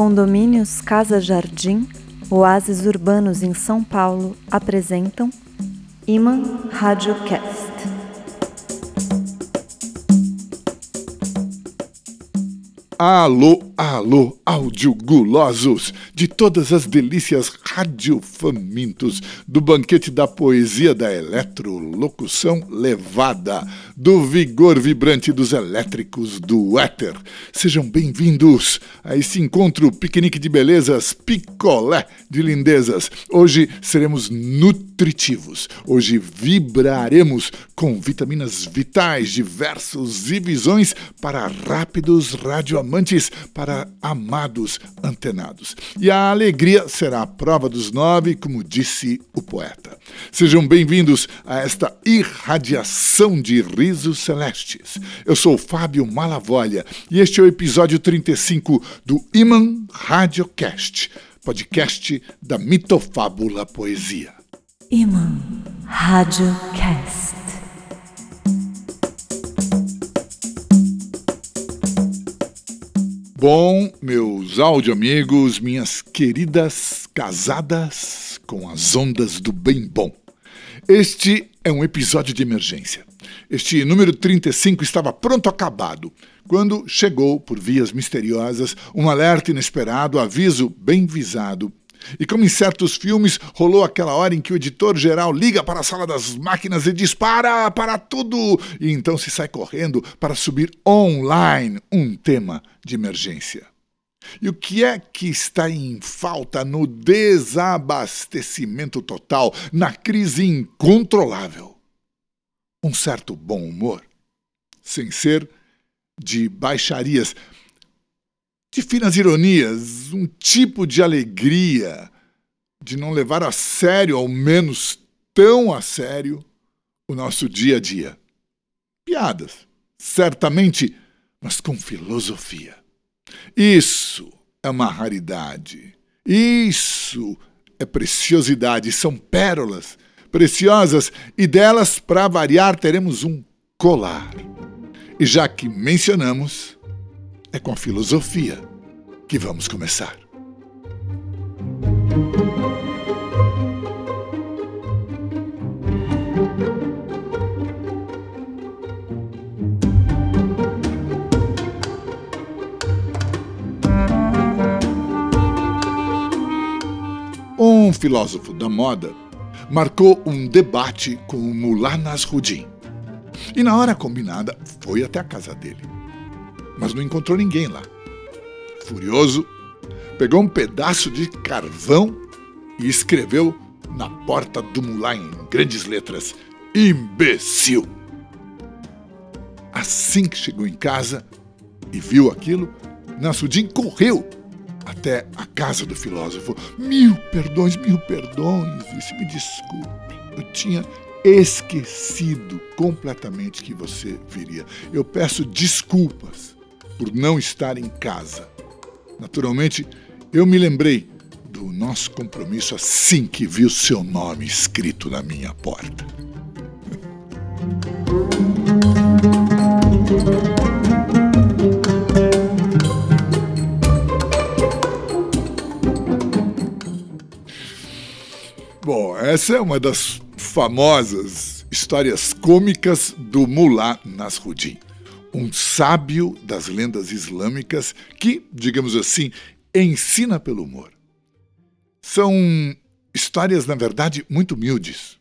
Condomínios Casa Jardim, Oásis Urbanos em São Paulo apresentam Iman Radiocast. Alô, alô, audiogulosos de todas as delícias radiofamintos do banquete da poesia da eletrolocução levada, do vigor vibrante dos elétricos do éter. Sejam bem-vindos a esse encontro piquenique de belezas, picolé de lindezas. Hoje seremos nutritivos, hoje vibraremos com vitaminas vitais, diversos e visões para rápidos radioamantes, para amados antenados. E a alegria será a prova dos nove, como disse o poeta. Sejam bem-vindos a esta irradiação de risos celestes. Eu sou Fábio Malavolha e este é o episódio 35 do Iman Radiocast, podcast da mitofábula poesia. Iman Radiocast. Bom, meus áudio amigos, minhas queridas casadas com as ondas do bem bom. Este é um episódio de emergência. Este número 35 estava pronto acabado quando chegou, por vias misteriosas, um alerta inesperado, aviso bem visado e como em certos filmes, rolou aquela hora em que o editor-geral liga para a sala das máquinas e diz: para, para tudo! E então se sai correndo para subir online um tema de emergência. E o que é que está em falta no desabastecimento total, na crise incontrolável? Um certo bom humor, sem ser de baixarias de finas ironias, um tipo de alegria de não levar a sério, ao menos tão a sério, o nosso dia a dia. Piadas, certamente, mas com filosofia. Isso é uma raridade. Isso é preciosidade, são pérolas preciosas e delas, para variar, teremos um colar. E já que mencionamos, é com a filosofia que vamos começar. Um filósofo da moda marcou um debate com o Mullah Nasruddin. E na hora combinada, foi até a casa dele mas não encontrou ninguém lá. Furioso, pegou um pedaço de carvão e escreveu na porta do mulá em grandes letras: Imbecil! Assim que chegou em casa e viu aquilo, Nassudim correu até a casa do filósofo. Mil perdões, mil perdões, disse: Me desculpe, eu tinha esquecido completamente que você viria. Eu peço desculpas por não estar em casa. Naturalmente, eu me lembrei do nosso compromisso assim que vi o seu nome escrito na minha porta. Bom, essa é uma das famosas histórias cômicas do Mullah Nasruddin um sábio das lendas islâmicas que, digamos assim, ensina pelo humor. São histórias, na verdade, muito humildes,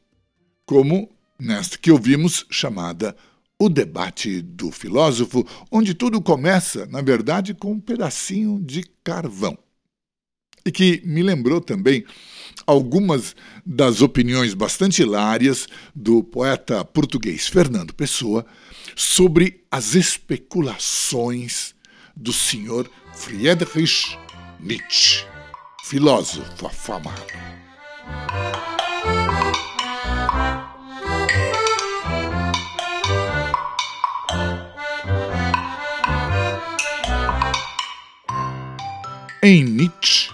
como nesta que ouvimos chamada O Debate do Filósofo, onde tudo começa, na verdade, com um pedacinho de carvão. E que me lembrou também algumas das opiniões bastante hilárias do poeta português Fernando Pessoa sobre as especulações do senhor Friedrich Nietzsche, filósofo afamado. Em Nietzsche,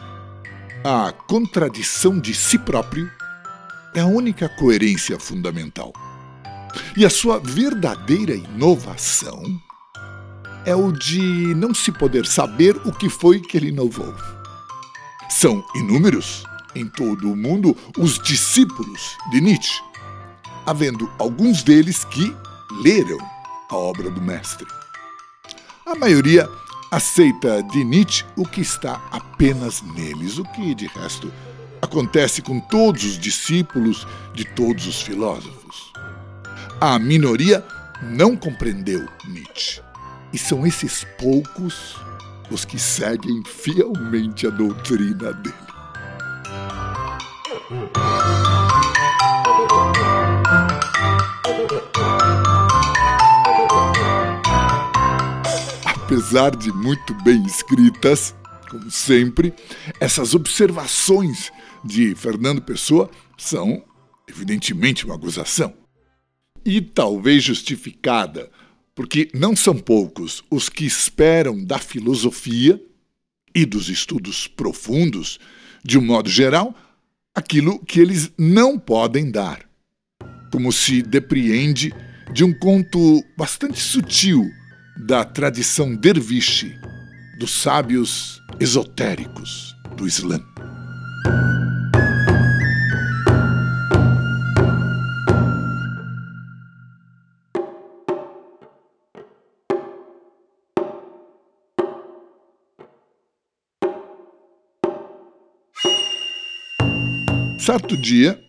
a contradição de si próprio é a única coerência fundamental. E a sua verdadeira inovação é o de não se poder saber o que foi que ele inovou. São inúmeros em todo o mundo os discípulos de Nietzsche, havendo alguns deles que leram a obra do mestre. A maioria aceita de Nietzsche o que está apenas neles, o que, de resto, acontece com todos os discípulos de todos os filósofos. A minoria não compreendeu Nietzsche, e são esses poucos os que seguem fielmente a doutrina dele. Apesar de muito bem escritas, como sempre, essas observações de Fernando Pessoa são, evidentemente, uma acusação. E talvez justificada, porque não são poucos os que esperam da filosofia e dos estudos profundos, de um modo geral, aquilo que eles não podem dar, como se depreende de um conto bastante sutil da tradição derviche, dos sábios esotéricos do Islã. Certo dia,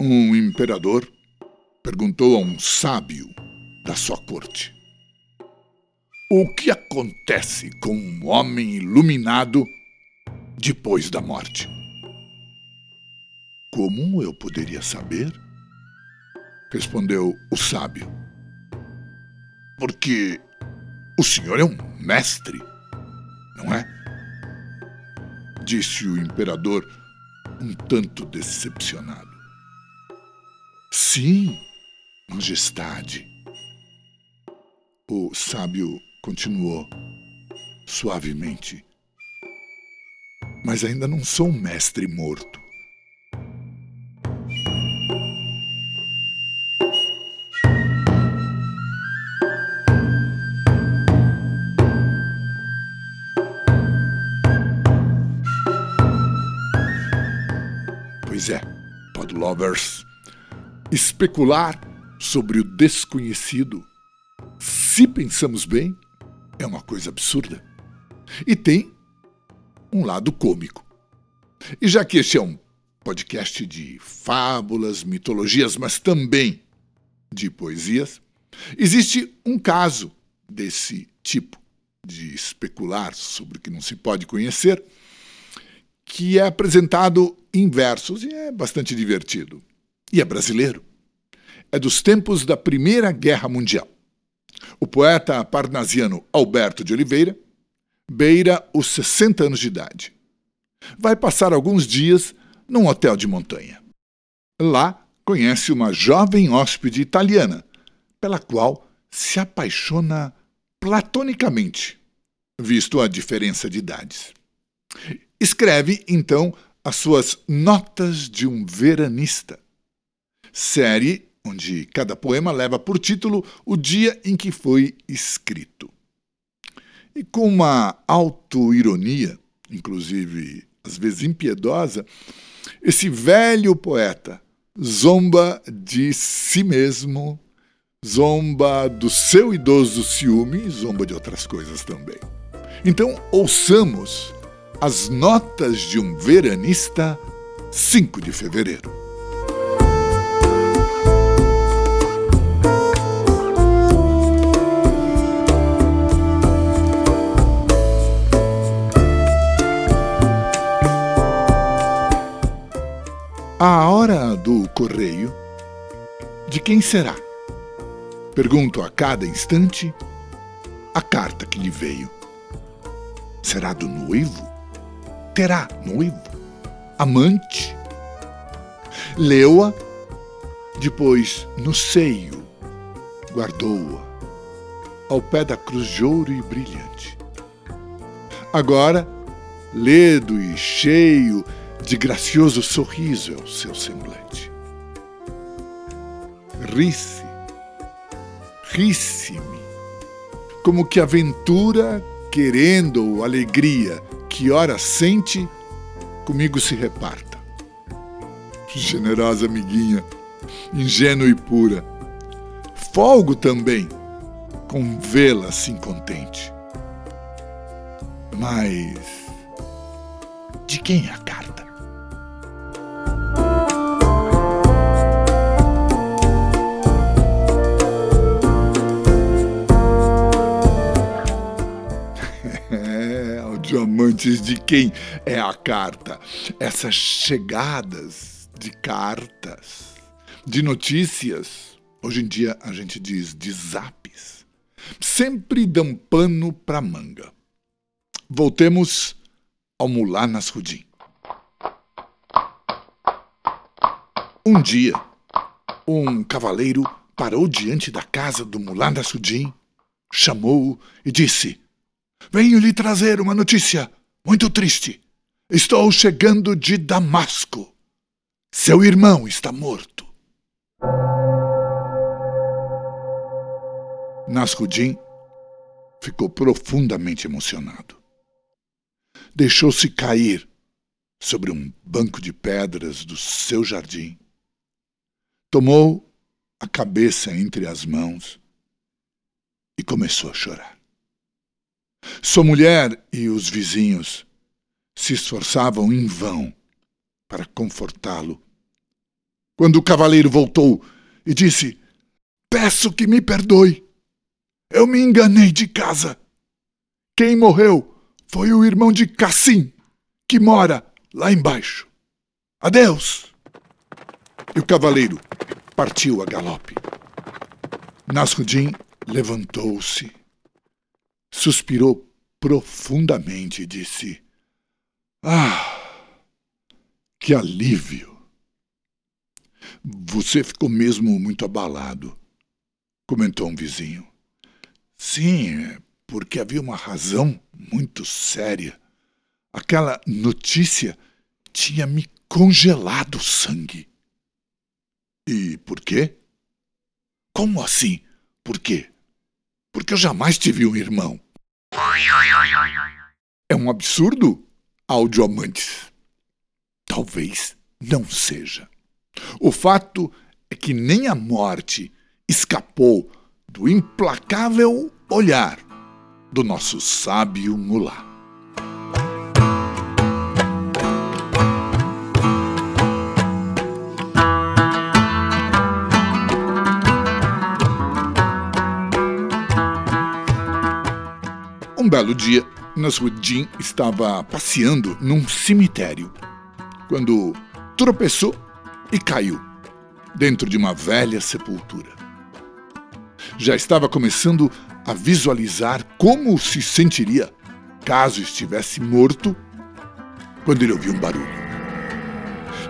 um imperador perguntou a um sábio da sua corte: O que acontece com um homem iluminado depois da morte? Como eu poderia saber? Respondeu o sábio. Porque o senhor é um mestre, não é? Disse o imperador um tanto decepcionado. Sim, Majestade. O sábio continuou suavemente. Mas ainda não sou um mestre morto. Pois é, Podlovers. Especular sobre o desconhecido, se pensamos bem, é uma coisa absurda. E tem um lado cômico. E já que este é um podcast de fábulas, mitologias, mas também de poesias, existe um caso desse tipo de especular sobre o que não se pode conhecer que é apresentado em versos e é bastante divertido. E é brasileiro. É dos tempos da Primeira Guerra Mundial. O poeta parnasiano Alberto de Oliveira beira os 60 anos de idade. Vai passar alguns dias num hotel de montanha. Lá conhece uma jovem hóspede italiana, pela qual se apaixona platonicamente, visto a diferença de idades. Escreve, então, as suas Notas de um Veranista, série onde cada poema leva por título o dia em que foi escrito. E com uma autoironia, inclusive às vezes impiedosa, esse velho poeta zomba de si mesmo, zomba do seu idoso ciúme, zomba de outras coisas também. Então, ouçamos as Notas de um Veranista, 5 de fevereiro. Hora do correio, de quem será? Pergunto a cada instante a carta que lhe veio. Será do noivo? terá noivo, amante. Leu-a, depois no seio, guardou-a, ao pé da cruz de ouro e brilhante. Agora, ledo e cheio de gracioso sorriso é o seu semblante. Ri-se, ri-se-me, como que aventura querendo alegria que ora sente, Comigo se reparta. Generosa amiguinha, ingênua e pura. Folgo também com vê-la assim contente. Mas de quem é a carta? diamantes de quem é a carta. Essas chegadas de cartas, de notícias, hoje em dia a gente diz de zaps, sempre dão pano para manga. Voltemos ao Mulá Nasrudim. Um dia, um cavaleiro parou diante da casa do Mulá Nasrudim, chamou-o e disse: Venho lhe trazer uma notícia muito triste. Estou chegando de Damasco. Seu irmão está morto. Nasruddin ficou profundamente emocionado. Deixou-se cair sobre um banco de pedras do seu jardim. Tomou a cabeça entre as mãos e começou a chorar. Sua mulher e os vizinhos se esforçavam em vão para confortá-lo. Quando o cavaleiro voltou e disse: Peço que me perdoe. Eu me enganei de casa. Quem morreu foi o irmão de Cassim, que mora lá embaixo. Adeus! E o cavaleiro partiu a galope. Nasruddin levantou-se suspirou profundamente e disse: Ah, que alívio! Você ficou mesmo muito abalado, comentou um vizinho. Sim, é porque havia uma razão muito séria. Aquela notícia tinha me congelado o sangue. E por quê? Como assim? Por quê? Porque eu jamais tive um irmão. É um absurdo, audioamantes? Talvez não seja. O fato é que nem a morte escapou do implacável olhar do nosso sábio mulá. Um belo dia, Nasruddin estava passeando num cemitério quando tropeçou e caiu dentro de uma velha sepultura. Já estava começando a visualizar como se sentiria caso estivesse morto quando ele ouviu um barulho.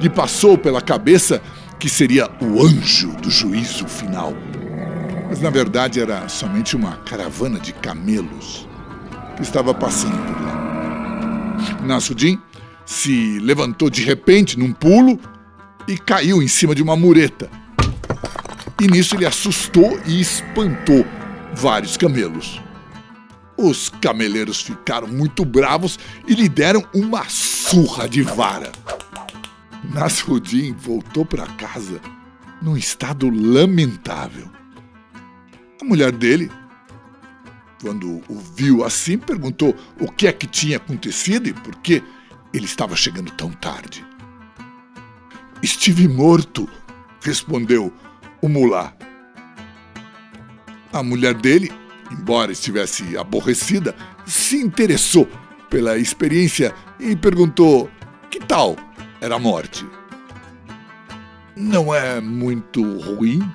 Lhe passou pela cabeça que seria o anjo do juízo final. Mas na verdade era somente uma caravana de camelos estava passando por lá. Nasruddin se levantou de repente num pulo e caiu em cima de uma mureta. E nisso ele assustou e espantou vários camelos. Os cameleiros ficaram muito bravos e lhe deram uma surra de vara. Nasruddin voltou para casa num estado lamentável. A mulher dele quando o viu assim, perguntou o que é que tinha acontecido e por que ele estava chegando tão tarde. Estive morto, respondeu o mulá. A mulher dele, embora estivesse aborrecida, se interessou pela experiência e perguntou: que tal era a morte? Não é muito ruim,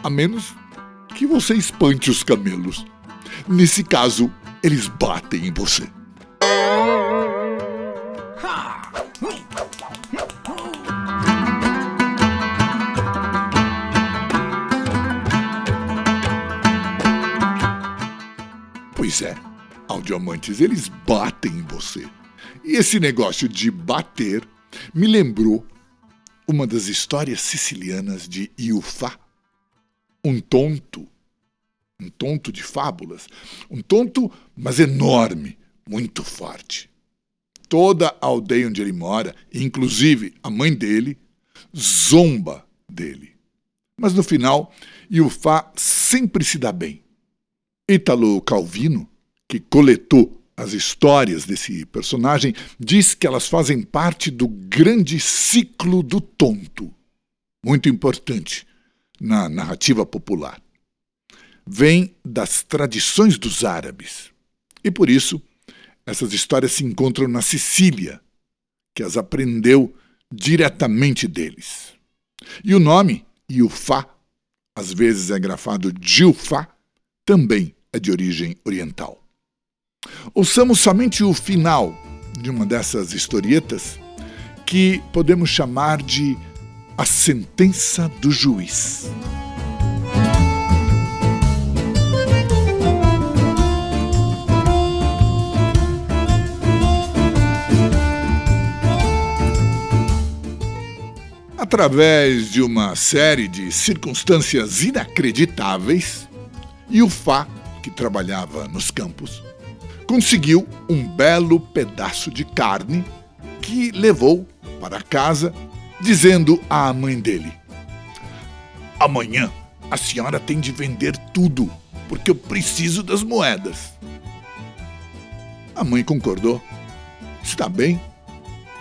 a menos que você espante os camelos. Nesse caso, eles batem em você. Pois é, audioamantes, eles batem em você. E esse negócio de bater me lembrou uma das histórias sicilianas de Iufá, um tonto um tonto de fábulas, um tonto, mas enorme, muito forte. toda a aldeia onde ele mora, inclusive a mãe dele, zomba dele. Mas no final, Yufá sempre se dá bem. Ítalo Calvino, que coletou as histórias desse personagem, diz que elas fazem parte do grande ciclo do tonto, muito importante na narrativa popular. Vem das tradições dos árabes. E por isso, essas histórias se encontram na Sicília, que as aprendeu diretamente deles. E o nome, Yufá, às vezes é grafado Gilfá, também é de origem oriental. Ouçamos somente o final de uma dessas historietas que podemos chamar de A Sentença do Juiz. Através de uma série de circunstâncias inacreditáveis, Yufá, que trabalhava nos campos, conseguiu um belo pedaço de carne que levou para casa, dizendo à mãe dele: Amanhã a senhora tem de vender tudo, porque eu preciso das moedas. A mãe concordou. Está bem.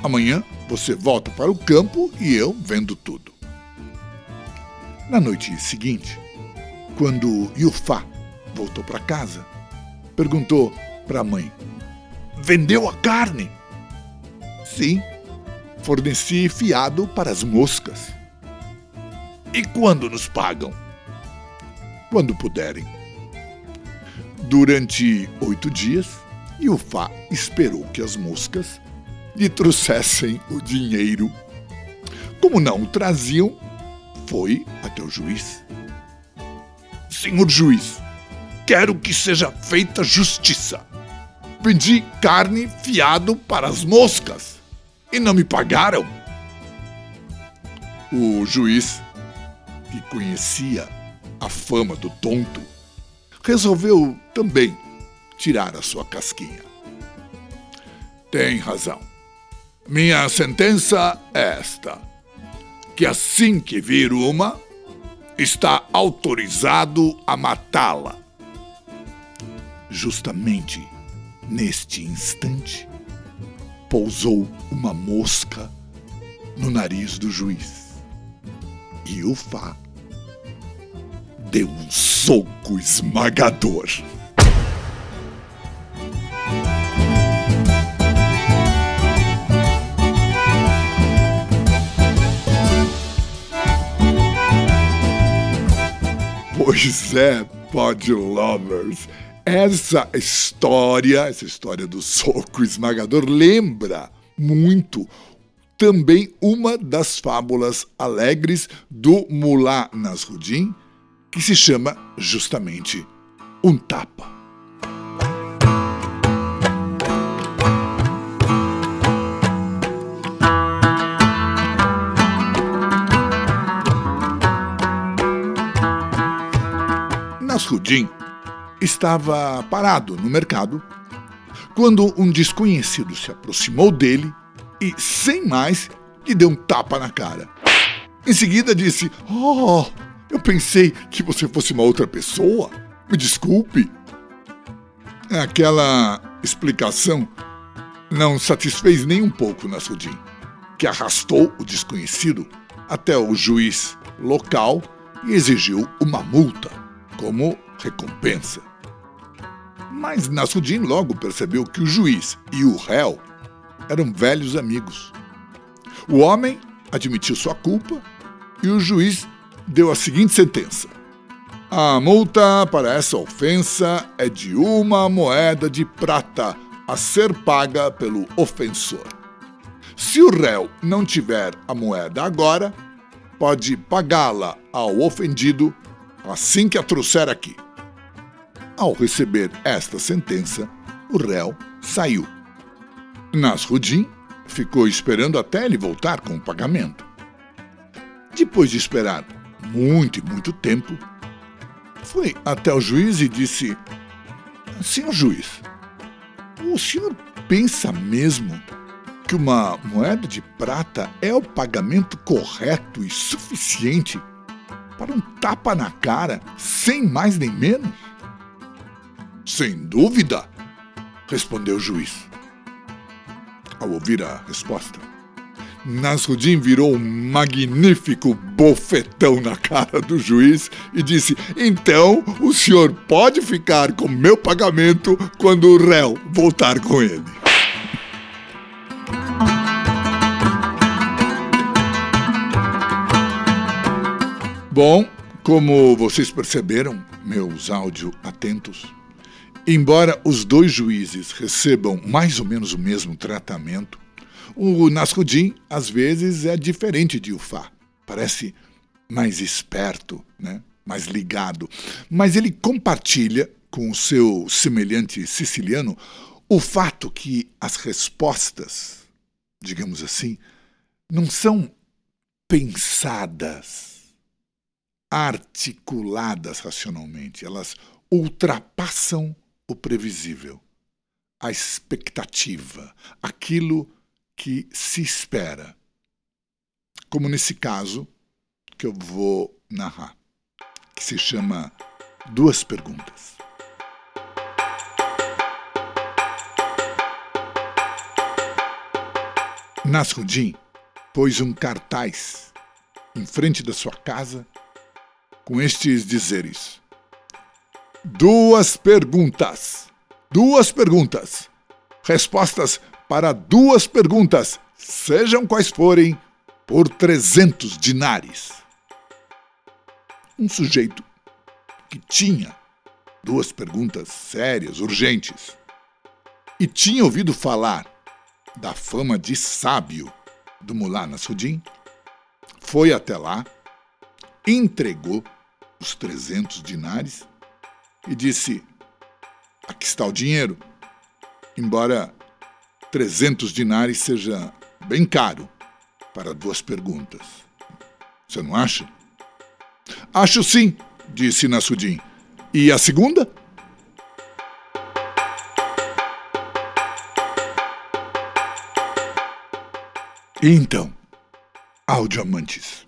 Amanhã você volta para o campo e eu vendo tudo. Na noite seguinte, quando Yufá voltou para casa, perguntou para a mãe: Vendeu a carne? Sim, forneci fiado para as moscas. E quando nos pagam? Quando puderem. Durante oito dias, Yufá esperou que as moscas lhe trouxessem o dinheiro. Como não o traziam, foi até o juiz. Senhor juiz, quero que seja feita justiça. Vendi carne fiado para as moscas e não me pagaram. O juiz, que conhecia a fama do tonto, resolveu também tirar a sua casquinha. Tem razão. Minha sentença é esta: que assim que vir uma, está autorizado a matá-la. Justamente Neste instante, pousou uma mosca no nariz do juiz. E o Fá deu um soco esmagador. Pois é, Pod Lovers. Essa história, essa história do soco esmagador, lembra muito também uma das fábulas alegres do Mulá Nasruddin, que se chama justamente Um Tapa. Nasruddin estava parado no mercado quando um desconhecido se aproximou dele e, sem mais, lhe deu um tapa na cara. Em seguida disse: Oh, eu pensei que você fosse uma outra pessoa. Me desculpe. Aquela explicação não satisfez nem um pouco Nasruddin, que arrastou o desconhecido até o juiz local e exigiu uma multa como recompensa. Mas Nasruddin logo percebeu que o juiz e o réu eram velhos amigos. O homem admitiu sua culpa e o juiz deu a seguinte sentença: A multa para essa ofensa é de uma moeda de prata a ser paga pelo ofensor. Se o réu não tiver a moeda agora, pode pagá-la ao ofendido assim que a trouxer aqui. Ao receber esta sentença, o réu saiu. Nasruddin ficou esperando até ele voltar com o pagamento. Depois de esperar muito e muito tempo, foi até o juiz e disse: Senhor juiz, o senhor pensa mesmo que uma moeda de prata é o pagamento correto e suficiente para um tapa na cara, sem mais nem menos? Sem dúvida, respondeu o juiz. Ao ouvir a resposta, Nasruddin virou um magnífico bofetão na cara do juiz e disse: Então o senhor pode ficar com meu pagamento quando o réu voltar com ele. Bom, como vocês perceberam, meus áudio atentos, embora os dois juízes recebam mais ou menos o mesmo tratamento, o Nasruddin, às vezes, é diferente de Ufá. Parece mais esperto, né? mais ligado. Mas ele compartilha com o seu semelhante siciliano o fato que as respostas, digamos assim, não são pensadas, articuladas racionalmente. Elas ultrapassam o previsível, a expectativa, aquilo que se espera. Como nesse caso que eu vou narrar, que se chama Duas Perguntas. Nasruddin pôs um cartaz em frente da sua casa com estes dizeres: Duas perguntas. Duas perguntas. Respostas para duas perguntas, sejam quais forem, por 300 dinares. Um sujeito que tinha duas perguntas sérias, urgentes, e tinha ouvido falar da fama de sábio do Mullah Nasruddin, foi até lá, entregou os 300 dinares e disse: Aqui está o dinheiro. Embora 300 dinares seja bem caro para duas perguntas. Você não acha? Acho sim, disse Nassudim. E a segunda? Então, audioamantes,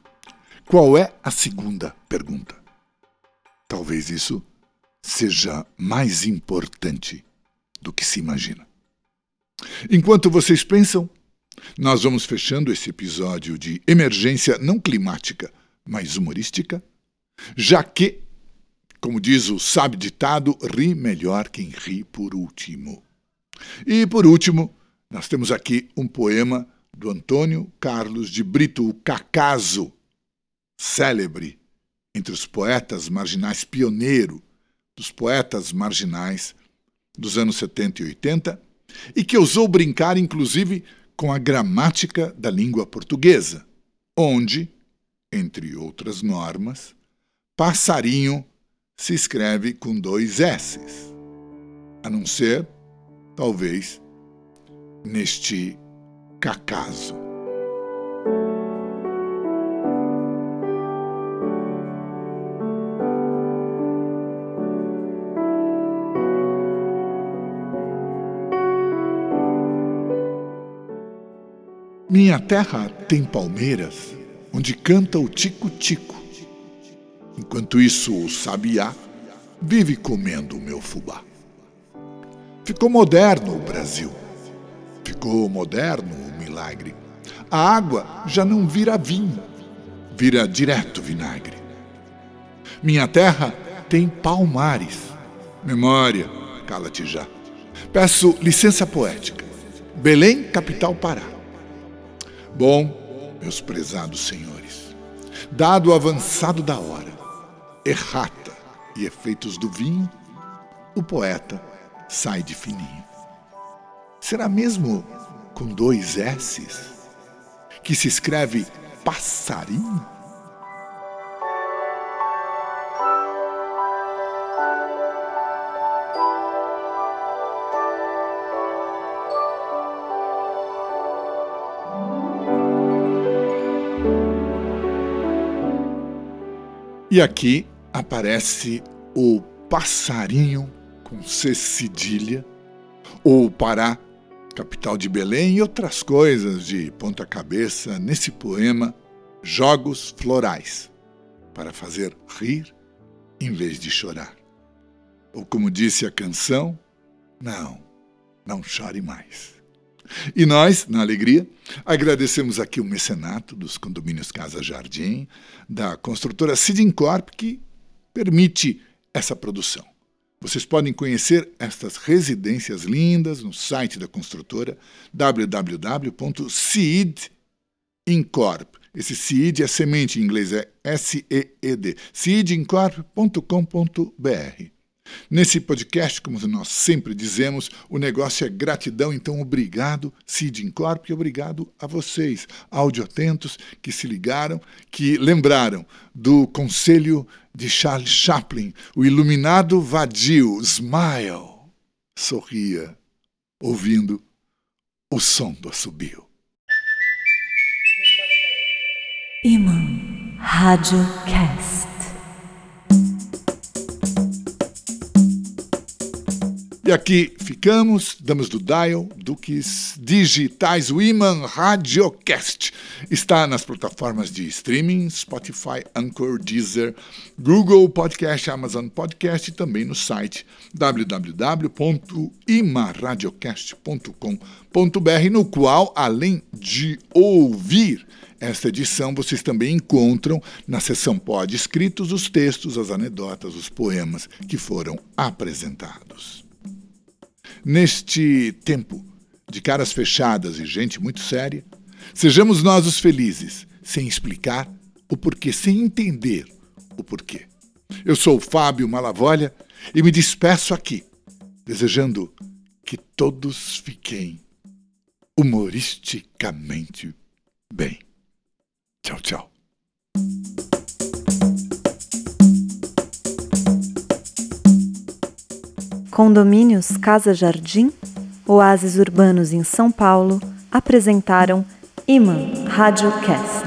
qual é a segunda pergunta? Talvez isso seja mais importante do que se imagina. Enquanto vocês pensam, nós vamos fechando esse episódio de emergência não climática, mas humorística, já que, como diz o sábio ditado, ri melhor quem ri por último. E por último, nós temos aqui um poema do Antônio Carlos de Brito, o Cacaso, célebre entre os poetas marginais, pioneiro dos poetas marginais dos anos 70 e 80, e que ousou brincar inclusive com a gramática da língua portuguesa, onde, entre outras normas, passarinho se escreve com dois S's, a não ser, talvez, neste cacaso. Minha terra tem palmeiras onde canta o tico-tico. Enquanto isso, o sabiá vive comendo o meu fubá. Ficou moderno o Brasil. Ficou moderno o milagre. A água já não vira vinho, vira direto vinagre. Minha terra tem palmares. Memória, cala-te já. Peço licença poética. Belém, capital Pará. Bom, meus prezados senhores, dado o avançado da hora, errata e efeitos do vinho, o poeta sai de fininho. Será mesmo com dois S's que se escreve passarinho? E aqui aparece o passarinho com C cedilha, ou Pará capital de Belém e outras coisas de ponta cabeça nesse poema Jogos Florais, para fazer rir em vez de chorar. Ou como disse a canção, não, não chore mais. E nós, na alegria, agradecemos aqui o mecenato dos condomínios Casa Jardim, da construtora Sidincorp, que permite essa produção. Vocês podem conhecer estas residências lindas no site da construtora www.seedincorp. Esse seed é semente em inglês, é S-E-E-D. seedincorp.com.br. Nesse podcast, como nós sempre dizemos, o negócio é gratidão, então obrigado, Cid Incorp, e obrigado a vocês, audioatentos, que se ligaram, que lembraram do conselho de Charles Chaplin, o iluminado vadio, smile, sorria, ouvindo o som do assobio. Imã Rádio Cast. Aqui ficamos, damos do dial, Duques Digitais, o Iman Radiocast. Está nas plataformas de streaming, Spotify, Anchor, Deezer, Google Podcast, Amazon Podcast e também no site www.imaradiocast.com.br, no qual, além de ouvir esta edição, vocês também encontram na seção Pod escritos os textos, as anedotas, os poemas que foram apresentados. Neste tempo de caras fechadas e gente muito séria, sejamos nós os felizes, sem explicar o porquê, sem entender o porquê. Eu sou Fábio Malavolha e me despeço aqui, desejando que todos fiquem humoristicamente bem. Tchau, tchau. Condomínios Casa Jardim, oásis urbanos em São Paulo, apresentaram Iman Rádio Cast.